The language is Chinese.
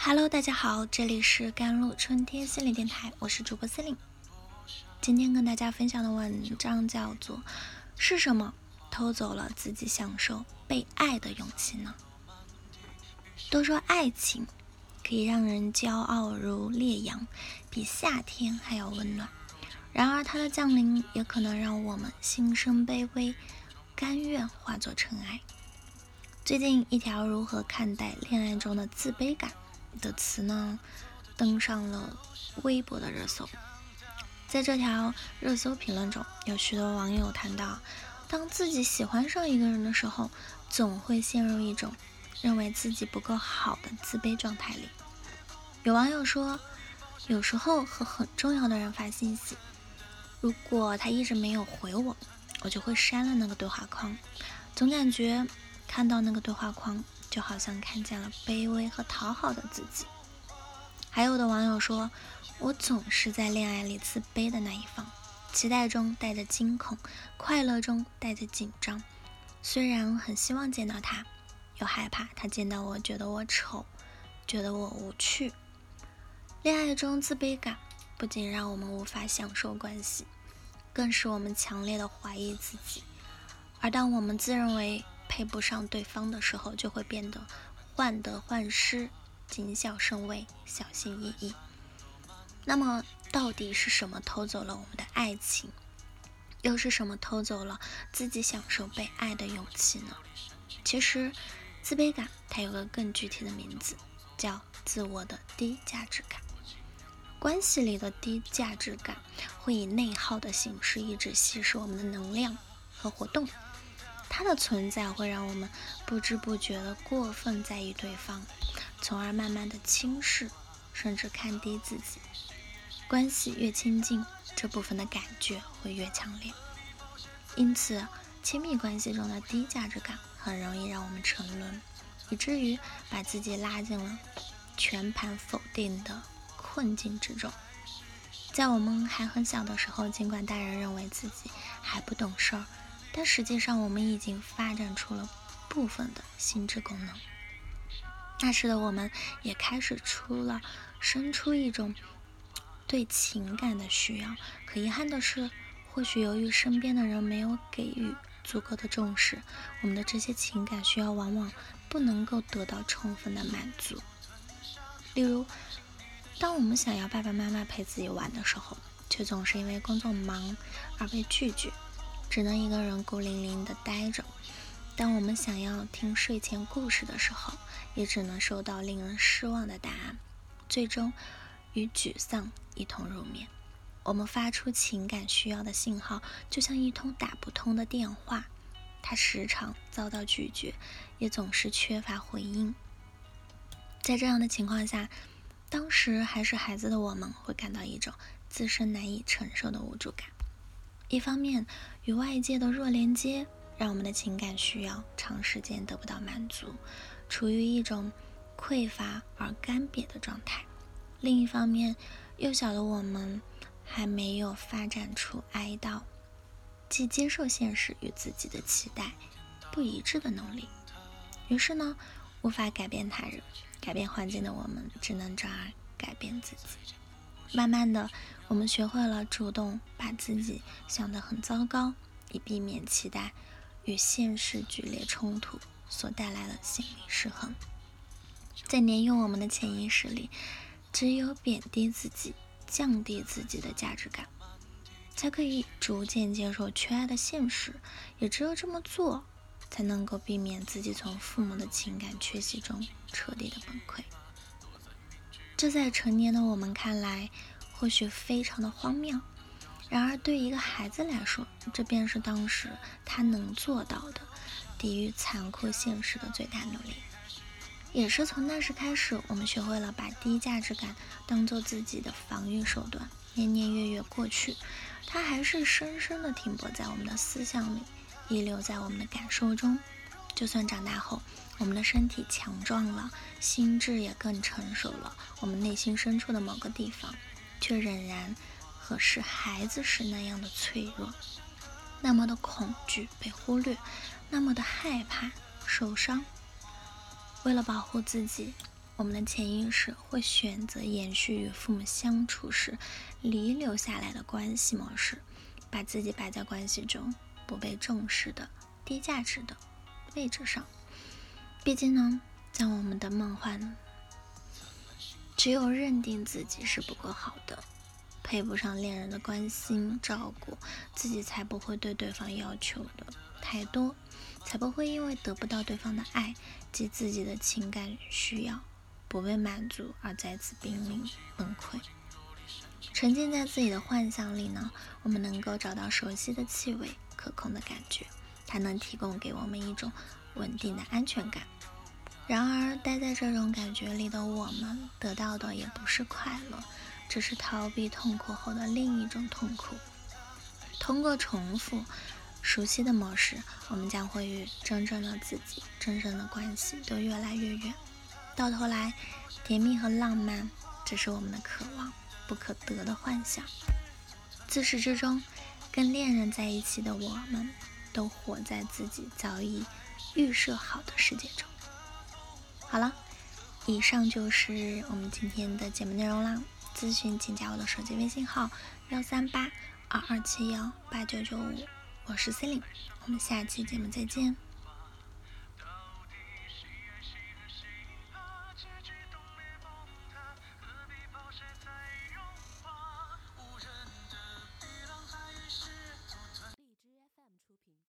Hello，大家好，这里是甘露春天心理电台，我是主播司令。今天跟大家分享的文章叫做《是什么偷走了自己享受被爱的勇气呢？》都说爱情可以让人骄傲如烈阳，比夏天还要温暖。然而它的降临也可能让我们心生卑微，甘愿化作尘埃。最近一条如何看待恋爱中的自卑感？的词呢，登上了微博的热搜。在这条热搜评论中，有许多网友谈到，当自己喜欢上一个人的时候，总会陷入一种认为自己不够好的自卑状态里。有网友说，有时候和很重要的人发信息，如果他一直没有回我，我就会删了那个对话框，总感觉看到那个对话框。就好像看见了卑微和讨好的自己。还有的网友说，我总是在恋爱里自卑的那一方，期待中带着惊恐，快乐中带着紧张。虽然很希望见到他，又害怕他见到我觉得我丑，觉得我无趣。恋爱中自卑感不仅让我们无法享受关系，更使我们强烈的怀疑自己。而当我们自认为，配不上对方的时候，就会变得患得患失、谨小慎微、小心翼翼。那么，到底是什么偷走了我们的爱情？又是什么偷走了自己享受被爱的勇气呢？其实，自卑感它有个更具体的名字，叫自我的低价值感。关系里的低价值感会以内耗的形式一直吸食我们的能量和活动。它的存在会让我们不知不觉地过分在意对方，从而慢慢地轻视甚至看低自己。关系越亲近，这部分的感觉会越强烈。因此，亲密关系中的低价值感很容易让我们沉沦，以至于把自己拉进了全盘否定的困境之中。在我们还很小的时候，尽管大人认为自己还不懂事儿。但实际上，我们已经发展出了部分的心智功能。那时的我们也开始出了生出一种对情感的需要。可遗憾的是，或许由于身边的人没有给予足够的重视，我们的这些情感需要往往不能够得到充分的满足。例如，当我们想要爸爸妈妈陪自己玩的时候，却总是因为工作忙而被拒绝。只能一个人孤零零的呆着。当我们想要听睡前故事的时候，也只能收到令人失望的答案，最终与沮丧一同入眠。我们发出情感需要的信号，就像一通打不通的电话，它时常遭到拒绝，也总是缺乏回应。在这样的情况下，当时还是孩子的我们，会感到一种自身难以承受的无助感。一方面，与外界的弱连接让我们的情感需要长时间得不到满足，处于一种匮乏而干瘪的状态；另一方面，幼小的我们还没有发展出哀悼，即接受现实与自己的期待不一致的能力。于是呢，无法改变他人、改变环境的我们，只能转而改变自己。慢慢的，我们学会了主动把自己想得很糟糕，以避免期待与现实剧烈冲突所带来的心理失衡。在年幼我们的潜意识里，只有贬低自己、降低自己的价值感，才可以逐渐接受缺爱的现实。也只有这么做，才能够避免自己从父母的情感缺席中彻底的崩溃。这在成年的我们看来，或许非常的荒谬。然而，对一个孩子来说，这便是当时他能做到的，抵御残酷现实的最大努力。也是从那时开始，我们学会了把低价值感当做自己的防御手段，年年月月过去，它还是深深的停泊在我们的思想里，遗留在我们的感受中。就算长大后，我们的身体强壮了，心智也更成熟了，我们内心深处的某个地方，却仍然和是孩子时那样的脆弱，那么的恐惧被忽略，那么的害怕受伤。为了保护自己，我们的潜意识会选择延续与父母相处时遗留下来的关系模式，把自己摆在关系中不被重视的低价值的位置上。毕竟呢，在我们的梦幻，只有认定自己是不够好的，配不上恋人的关心照顾，自己才不会对对方要求的太多，才不会因为得不到对方的爱及自己的情感需要。不被满足而再次濒临崩溃。沉浸在自己的幻想里呢，我们能够找到熟悉的气味、可控的感觉，它能提供给我们一种稳定的安全感。然而，待在这种感觉里的我们，得到的也不是快乐，只是逃避痛苦后的另一种痛苦。通过重复熟悉的模式，我们将会与真正的自己、真正的关系都越来越远。到头来，甜蜜和浪漫只是我们的渴望，不可得的幻想。自始至终，跟恋人在一起的我们，都活在自己早已预设好的世界中。好了，以上就是我们今天的节目内容啦。咨询请加我的手机微信号：幺三八二二七幺八九九五，我是 c e l i n e 我们下期节目再见。